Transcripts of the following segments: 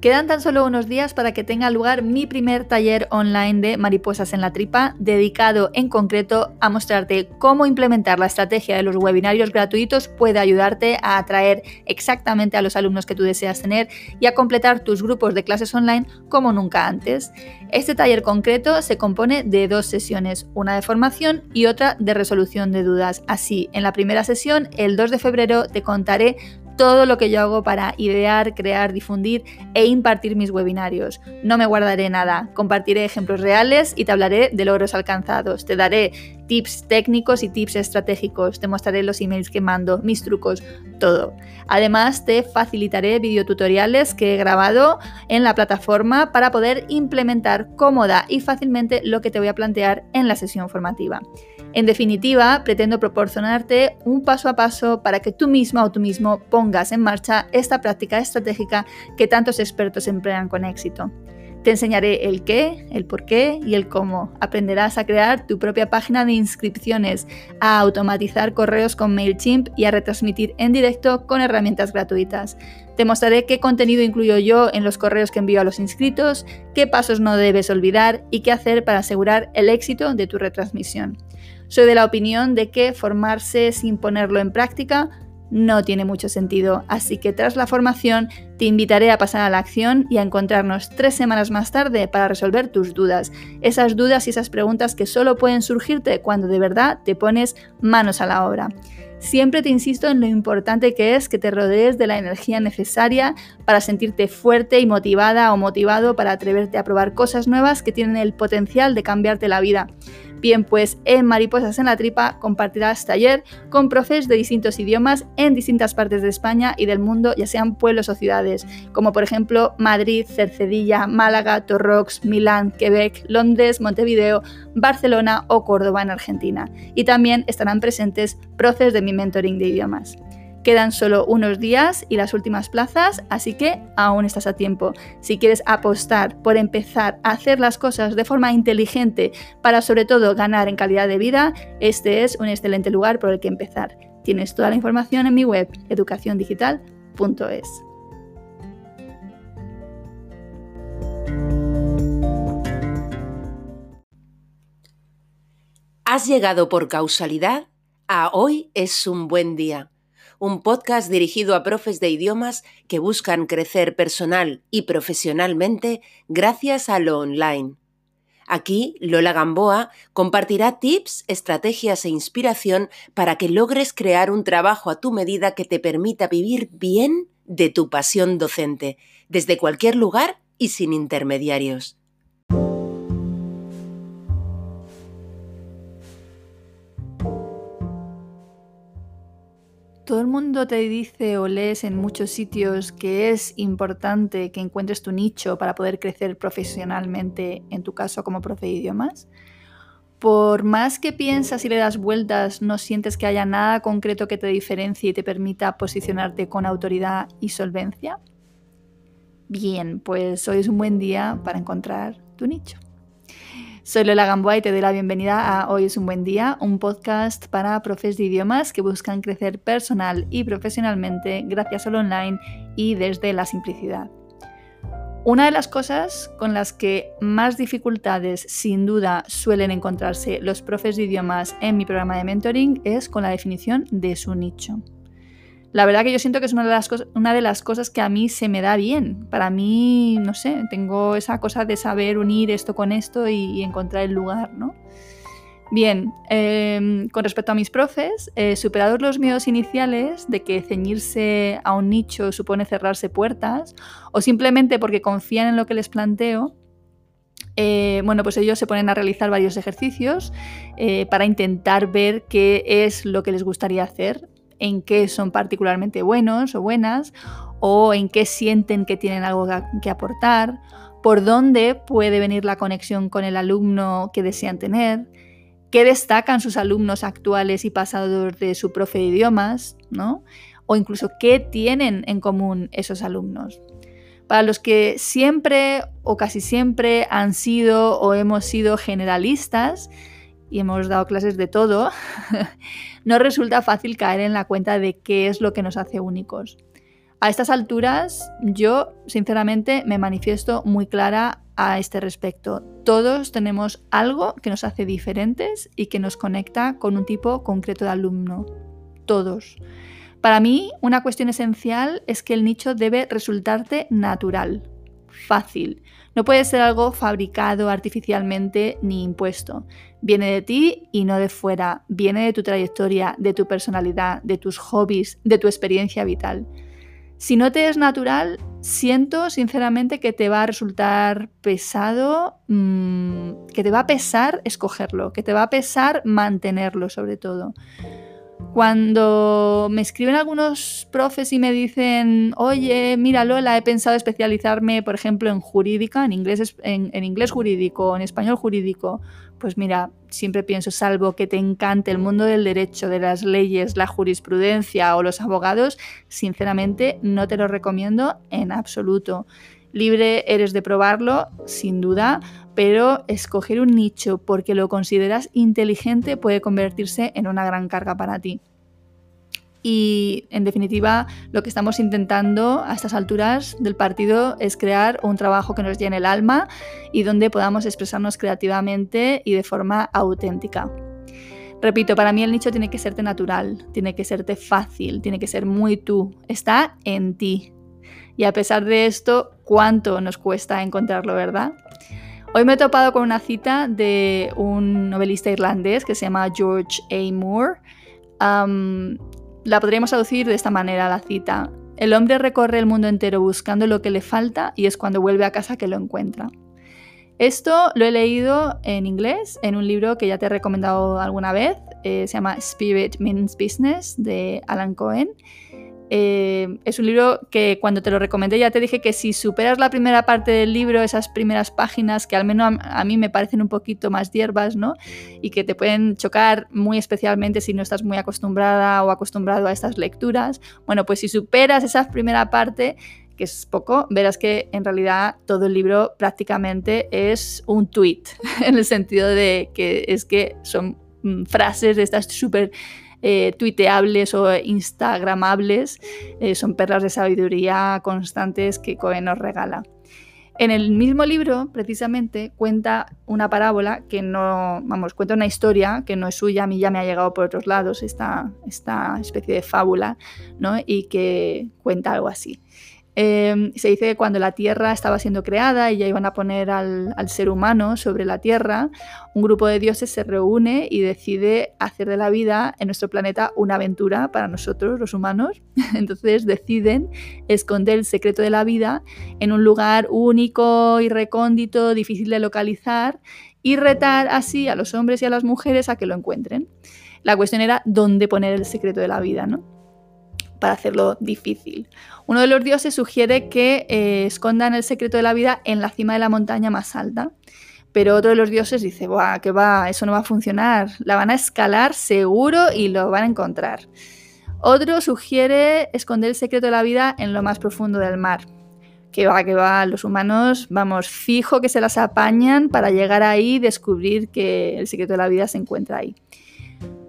Quedan tan solo unos días para que tenga lugar mi primer taller online de mariposas en la tripa, dedicado en concreto a mostrarte cómo implementar la estrategia de los webinarios gratuitos puede ayudarte a atraer exactamente a los alumnos que tú deseas tener y a completar tus grupos de clases online como nunca antes. Este taller concreto se compone de dos sesiones, una de formación y otra de resolución de dudas. Así, en la primera sesión, el 2 de febrero, te contaré todo lo que yo hago para idear, crear, difundir e impartir mis webinarios. No me guardaré nada, compartiré ejemplos reales y te hablaré de logros alcanzados. Te daré tips técnicos y tips estratégicos, te mostraré los emails que mando, mis trucos, todo. Además, te facilitaré videotutoriales que he grabado en la plataforma para poder implementar cómoda y fácilmente lo que te voy a plantear en la sesión formativa. En definitiva, pretendo proporcionarte un paso a paso para que tú misma o tú mismo pongas en marcha esta práctica estratégica que tantos expertos emplean con éxito. Te enseñaré el qué, el por qué y el cómo. Aprenderás a crear tu propia página de inscripciones, a automatizar correos con MailChimp y a retransmitir en directo con herramientas gratuitas. Te mostraré qué contenido incluyo yo en los correos que envío a los inscritos, qué pasos no debes olvidar y qué hacer para asegurar el éxito de tu retransmisión. Soy de la opinión de que formarse sin ponerlo en práctica no tiene mucho sentido, así que tras la formación te invitaré a pasar a la acción y a encontrarnos tres semanas más tarde para resolver tus dudas, esas dudas y esas preguntas que solo pueden surgirte cuando de verdad te pones manos a la obra. Siempre te insisto en lo importante que es que te rodees de la energía necesaria para sentirte fuerte y motivada o motivado para atreverte a probar cosas nuevas que tienen el potencial de cambiarte la vida. Bien, pues en Mariposas en la Tripa compartirás taller con profes de distintos idiomas en distintas partes de España y del mundo, ya sean pueblos o ciudades, como por ejemplo Madrid, Cercedilla, Málaga, Torrox, Milán, Quebec, Londres, Montevideo, Barcelona o Córdoba en Argentina. Y también estarán presentes profes de mi mentoring de idiomas. Quedan solo unos días y las últimas plazas, así que aún estás a tiempo. Si quieres apostar por empezar a hacer las cosas de forma inteligente para sobre todo ganar en calidad de vida, este es un excelente lugar por el que empezar. Tienes toda la información en mi web educaciondigital.es. Has llegado por causalidad a hoy es un buen día un podcast dirigido a profes de idiomas que buscan crecer personal y profesionalmente gracias a lo online. Aquí, Lola Gamboa compartirá tips, estrategias e inspiración para que logres crear un trabajo a tu medida que te permita vivir bien de tu pasión docente, desde cualquier lugar y sin intermediarios. Todo el mundo te dice o lees en muchos sitios que es importante que encuentres tu nicho para poder crecer profesionalmente, en tu caso como profe de idiomas. Por más que piensas y le das vueltas, no sientes que haya nada concreto que te diferencie y te permita posicionarte con autoridad y solvencia. Bien, pues hoy es un buen día para encontrar tu nicho. Soy Lola Gamboa y te doy la bienvenida a Hoy es un buen día, un podcast para profes de idiomas que buscan crecer personal y profesionalmente gracias al online y desde la simplicidad. Una de las cosas con las que más dificultades sin duda suelen encontrarse los profes de idiomas en mi programa de mentoring es con la definición de su nicho. La verdad que yo siento que es una de, las una de las cosas que a mí se me da bien. Para mí, no sé, tengo esa cosa de saber unir esto con esto y, encontrar el lugar, ¿no? Bien, em, con respecto a mis profes, eh, superados los miedos iniciales de que ceñirse a un nicho supone cerrarse puertas, o simplemente porque confían en lo que les planteo, eh, bueno, pues ellos se ponen a realizar varios ejercicios eh, para intentar ver qué es lo que les gustaría hacer en qué son particularmente buenos o buenas, o en qué sienten que tienen algo que aportar, por dónde puede venir la conexión con el alumno que desean tener, qué destacan sus alumnos actuales y pasados de su profe de idiomas, ¿no? O incluso qué tienen en común esos alumnos. Para los que siempre o casi siempre han sido o hemos sido generalistas, y hemos dado clases de todo, no resulta fácil caer en la cuenta de qué es lo que nos hace únicos. A estas alturas, yo sinceramente me manifiesto muy clara a este respecto. Todos tenemos algo que nos hace diferentes y que nos conecta con un tipo concreto de alumno. Todos. Para mí, una cuestión esencial es que el nicho debe resultarte natural, fácil. No puede ser algo fabricado artificialmente ni impuesto. Viene de ti y no de fuera. Viene de tu trayectoria, de tu personalidad, de tus hobbies, de tu experiencia vital. Si no te es natural, siento sinceramente que te va a resultar pesado, mm, que te va a pesar escogerlo, que te va a pesar mantenerlo sobre todo. Cuando me escriben algunos profes y me dicen, oye, mira Lola, he pensado especializarme, por ejemplo, en jurídica, en inglés, en, en inglés jurídico, en español jurídico, pues mira, siempre pienso, salvo que te encante el mundo del derecho, de las leyes, la jurisprudencia o los abogados, sinceramente no te lo recomiendo en absoluto. Libre eres de probarlo, sin duda, pero escoger un nicho porque lo consideras inteligente puede convertirse en una gran carga para ti. Y en definitiva, lo que estamos intentando a estas alturas del partido es crear un trabajo que nos llene el alma y donde podamos expresarnos creativamente y de forma auténtica. Repito, para mí el nicho tiene que serte natural, tiene que serte fácil, tiene que ser muy tú, está en ti. Y a pesar de esto, ¿cuánto nos cuesta encontrarlo, verdad? Hoy me he topado con una cita de un novelista irlandés que se llama George A. Moore. La podríamos traducir de esta manera la cita. El hombre recorre el mundo entero buscando lo que le falta y es cuando vuelve a casa que lo encuentra. Esto lo he leído en inglés, en un libro que ya te he recomendado alguna vez, eh, se llama Spirit Means Business de Alan Cohen eh, es un libro que cuando te lo recomendé ya te dije que si superas la primera parte del libro, esas primeras páginas que al menos a, mí me parecen un poquito más hierbas, ¿no? Y que te pueden chocar muy especialmente si no estás muy acostumbrada o acostumbrado a estas lecturas. Bueno, pues si superas esa primera parte, que es poco, verás que en realidad todo el libro prácticamente es un tweet, en el sentido de que es que son mm, frases de estas súper eh, tuiteables o instagramables, eh, son perlas de sabiduría constantes que Cohen nos regala. En el mismo libro, precisamente, cuenta una parábola que no, vamos, cuenta una historia que no es suya, a mí ya me ha llegado por otros lados, esta, esta especie de fábula, ¿no? Y que cuenta algo así. Em, se dice que cuando la Tierra estaba siendo creada y ya iban a poner al, ser humano sobre la Tierra, un grupo de dioses se reúne y decide hacer de la vida en nuestro planeta una aventura para nosotros, los humanos. Entonces deciden esconder el secreto de la vida en un lugar único y recóndito, difícil de localizar, y retar así a los hombres y a las mujeres a que lo encuentren. La cuestión era dónde poner el secreto de la vida, ¿no? Para hacerlo difícil. Uno de los dioses sugiere que eh, escondan el secreto de la vida en la cima de la montaña más alta. Pero otro de los dioses dice, Buah, que va, eso no va a funcionar. La van a escalar seguro y lo van a encontrar. Otro sugiere esconder el secreto de la vida en lo más profundo del mar. Que va, que va, los humanos, vamos, fijo que se las apañan para llegar ahí y descubrir que el secreto de la vida se encuentra ahí.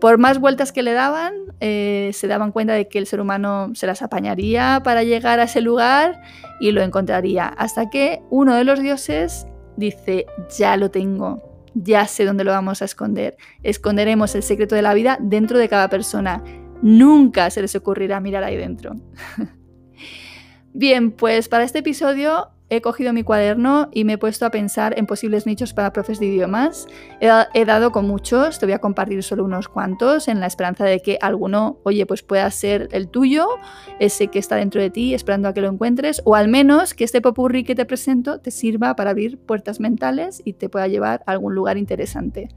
Por más vueltas que le daban, eh, se daban cuenta de que el ser humano se las apañaría para llegar a ese lugar y lo encontraría. Hasta que uno de los dioses dice, ya lo tengo, ya sé dónde lo vamos a esconder. Esconderemos el secreto de la vida dentro de cada persona. Nunca se les ocurrirá mirar ahí dentro. Bien, pues para este episodio he cogido mi cuaderno y me he puesto a pensar en posibles nichos para profes de idiomas. He, dado con muchos, te voy a compartir solo unos cuantos en la esperanza de que alguno, oye, pues pueda ser el tuyo, ese que está dentro de ti, esperando a que lo encuentres, o al menos que este popurrí que te presento te sirva para abrir puertas mentales y te pueda llevar a algún lugar interesante.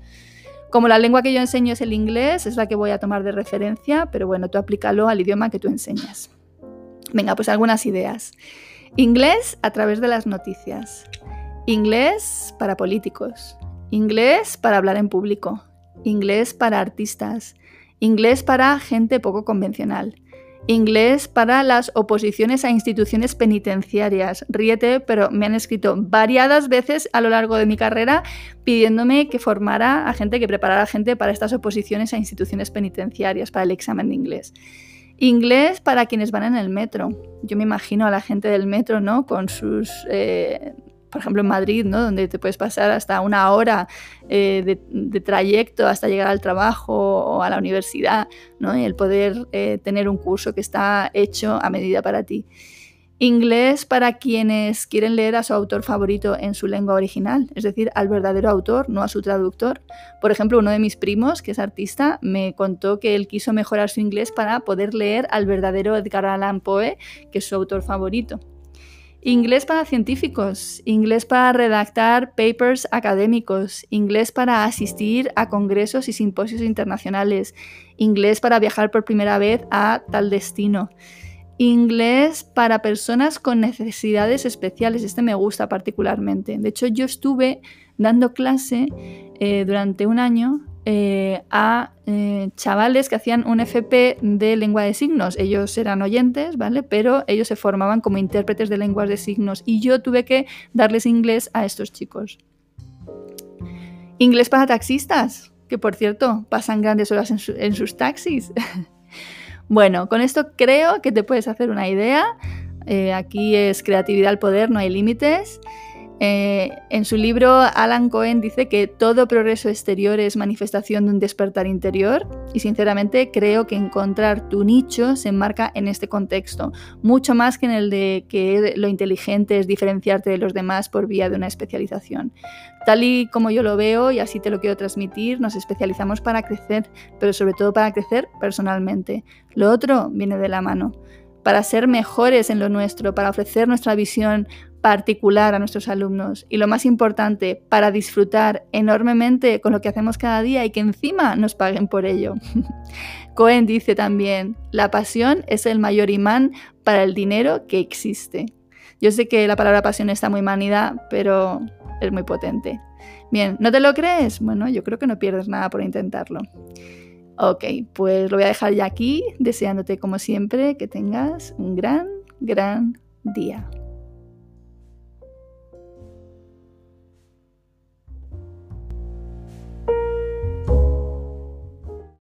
Como la lengua que yo enseño es el inglés, es la que voy a tomar de referencia, pero bueno, tú aplícalo al idioma que tú enseñas. Venga, pues algunas ideas. Inglés a través de las noticias. Inglés para políticos. Inglés para hablar en público. Inglés para artistas. Inglés para gente poco convencional. Inglés para las oposiciones a instituciones penitenciarias. Ríete, pero me han escrito variadas veces a lo largo de mi carrera pidiéndome que formara a gente, que preparara a gente para estas oposiciones a instituciones penitenciarias, para el examen de inglés. Inglés para quienes van en el metro. Yo me imagino a la gente del metro, ¿no? Con sus eh, por ejemplo en Madrid, ¿no? donde te puedes pasar hasta una hora eh, de, trayecto hasta llegar al trabajo o a la universidad, ¿no? y el poder eh, tener un curso que está hecho a medida para ti. Inglés para quienes quieren leer a su autor favorito en su lengua original, es decir, al verdadero autor, no a su traductor. Por ejemplo, uno de mis primos, que es artista, me contó que él quiso mejorar su inglés para poder leer al verdadero Edgar Allan Poe, que es su autor favorito. Inglés para científicos, inglés para redactar papers académicos, inglés para asistir a congresos y simposios internacionales, inglés para viajar por primera vez a tal destino, inglés para personas con necesidades especiales. Este me gusta particularmente. De hecho, yo estuve dando clase eh, durante un año eh, a eh, chavales que hacían un FP de lengua de signos. Ellos eran oyentes, ¿vale? Pero ellos se formaban como intérpretes de lenguas de signos y yo tuve que darles inglés a estos chicos. Inglés para taxistas, que por cierto pasan grandes horas en sus taxis. bueno, con esto creo que te puedes hacer una idea. Eh, aquí es creatividad al poder, no hay límites. Eh, en su libro, Alan Cohen dice que todo progreso exterior es manifestación de un despertar interior y sinceramente creo que encontrar tu nicho se enmarca en este contexto, mucho más que en el de que lo inteligente es diferenciarte de los demás por vía de una especialización. Tal y como yo lo veo y así te lo quiero transmitir, nos especializamos para crecer, pero sobre todo para crecer personalmente. Lo otro viene de la mano para ser mejores en lo nuestro, para ofrecer nuestra visión particular a nuestros alumnos y lo más importante, para disfrutar enormemente con lo que hacemos cada día y que encima nos paguen por ello. Cohen dice también, la pasión es el mayor imán para el dinero que existe. Yo sé que la palabra pasión está muy manida, pero es muy potente. Bien, ¿no te lo crees? Bueno, yo creo que no pierdes nada por intentarlo. Ok, pues lo voy a dejar ya aquí, deseándote como siempre que tengas un gran, gran día.